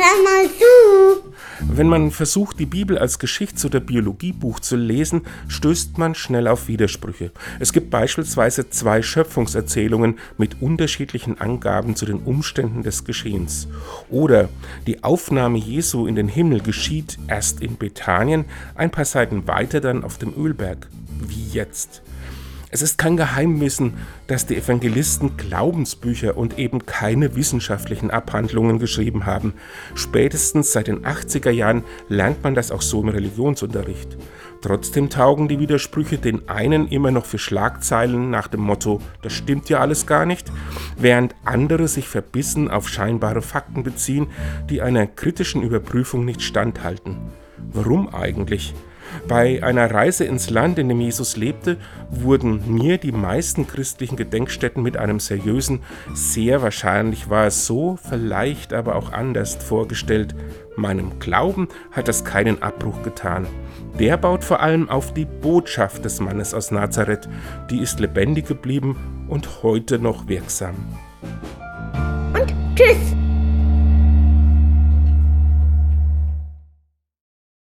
Hör mal zu! Wenn man versucht, die Bibel als Geschichts- oder Biologiebuch zu lesen, stößt man schnell auf Widersprüche. Es gibt beispielsweise zwei Schöpfungserzählungen mit unterschiedlichen Angaben zu den Umständen des Geschehens. Oder die Aufnahme Jesu in den Himmel geschieht erst in Bethanien, ein paar Seiten weiter dann auf dem Ölberg. Wie jetzt? Es ist kein Geheimwissen, dass die Evangelisten Glaubensbücher und eben keine wissenschaftlichen Abhandlungen geschrieben haben. Spätestens seit den 80er Jahren lernt man das auch so im Religionsunterricht. Trotzdem taugen die Widersprüche den einen immer noch für Schlagzeilen nach dem Motto, das stimmt ja alles gar nicht, während andere sich verbissen auf scheinbare Fakten beziehen, die einer kritischen Überprüfung nicht standhalten. Warum eigentlich? Bei einer Reise ins Land, in dem Jesus lebte, wurden mir die meisten christlichen Gedenkstätten mit einem seriösen, sehr wahrscheinlich war es so, vielleicht aber auch anders vorgestellt. Meinem Glauben hat das keinen Abbruch getan. Der baut vor allem auf die Botschaft des Mannes aus Nazareth, die ist lebendig geblieben und heute noch wirksam. Und tschüss!